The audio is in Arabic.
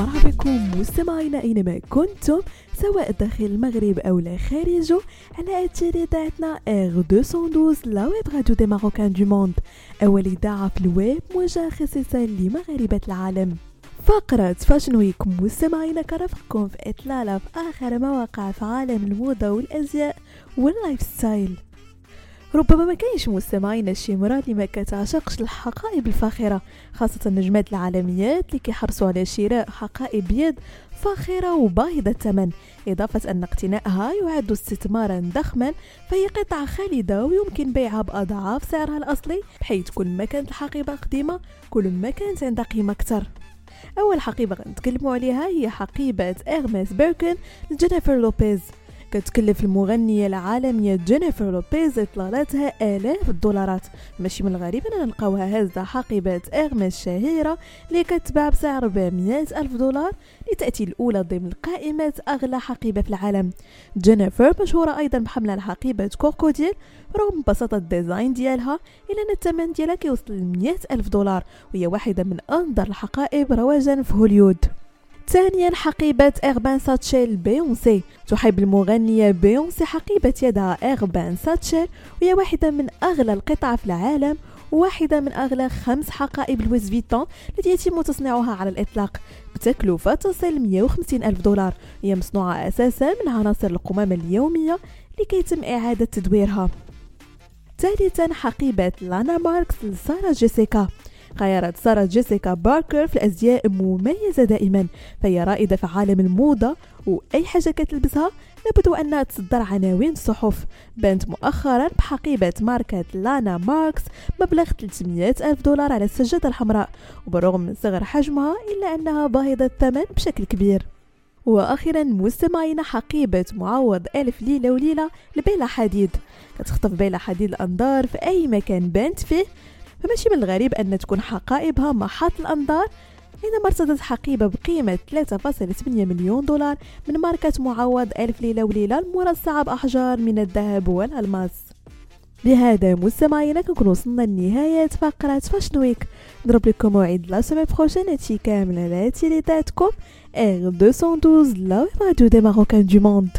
مرحبا بكم مستمعينا أينما كنتم سواء داخل المغرب أو لا خارجه على اثير اذاعتنا R212 la web radio des Marocains du monde أول إذاعة في الويب موجهه خصيصا لمغاربة العالم. فقرة Fashion Week مستمعينا كنرافقكم في إطلالة في آخر ما وقع في عالم الموضة والأزياء وال lifestyle ربما ما كاينش مستمعين شي مرة اللي ما كتعشقش الحقائب الفاخرة خاصة النجمات العالميات اللي كيحرصوا على شراء حقائب يد فاخرة وباهظة الثمن. إضافة أن اقتنائها يعد استثمارا ضخما فهي قطعة خالدة ويمكن بيعها بأضعاف سعرها الأصلي بحيث كل ما كانت الحقيبة قديمة كل ما كانت عندها قيمة أكثر. أول حقيبة غنتكلموا عليها هي حقيبة إغماس بيركن لجينيفر لوبيز. كتكلف المغنية العالمية جينيفر لوبيز إطلالاتها آلاف الدولارات. ماشي من الغريب أننا نلقاوها هازة حقيبة إغماس شهيرة اللي كتباع بسعر 400 ألف دولار لتأتي الأولى ضمن قائمة أغلى حقيبة في العالم. جينيفر مشهورة أيضا بحملها حقيبة crocodile رغم بساطة ال design ديالها إلا أن الثمن ديالها كيوصل ل 100 ألف دولار وهي واحدة من أندر الحقائب رواجا في هوليود. ثانيا حقيبة Urban Satchel بيونسي. تحب المغنية بيونسي حقيبة يدها Urban Satchel وهي واحدة من أغلى القطع في العالم وواحدة من أغلى خمس حقائب لويس فيتون التي يتم تصنيعها على الإطلاق. بتكلفة تصل 150 ألف دولار. هي مصنوعة أساسا من عناصر القمامة اليومية لكي يتم إعادة تدويرها. ثالثا حقيبة لانا ماركس لسارة جيسيكا. خيارات سارة جيسيكا باركر في الأزياء مميزة دائما فهي رائدة في عالم الموضة وأي حاجة كتلبسها لابد أنها تصدر عناوين الصحف بانت مؤخرا بحقيبة ماركة لانا ماركس مبلغ 300 ألف دولار على السجادة الحمراء وبرغم من صغر حجمها إلا أنها باهظة الثمن بشكل كبير. وأخيرا مستمعين حقيبة معوض ألف ليلة وليلة لبيلا حديد. كتخطف بيلا حديد الأنظار في أي مكان بانت فيه فماشي من الغريب أن تكون حقائبها محط الأنظار حينما ارتدت حقيبة بقيمة 3.8 مليون دولار من ماركة معوض ألف ليلة وليلة المرصعة بأحجار من الذهب والألماس. بهذا مستمعينا كنكون وصلنا لنهاية فقرة Fashion Week نضرب لكم موعد la semaine prochaine هادشي كامل على تيليتاتكم R 212 la radio des Marocains du monde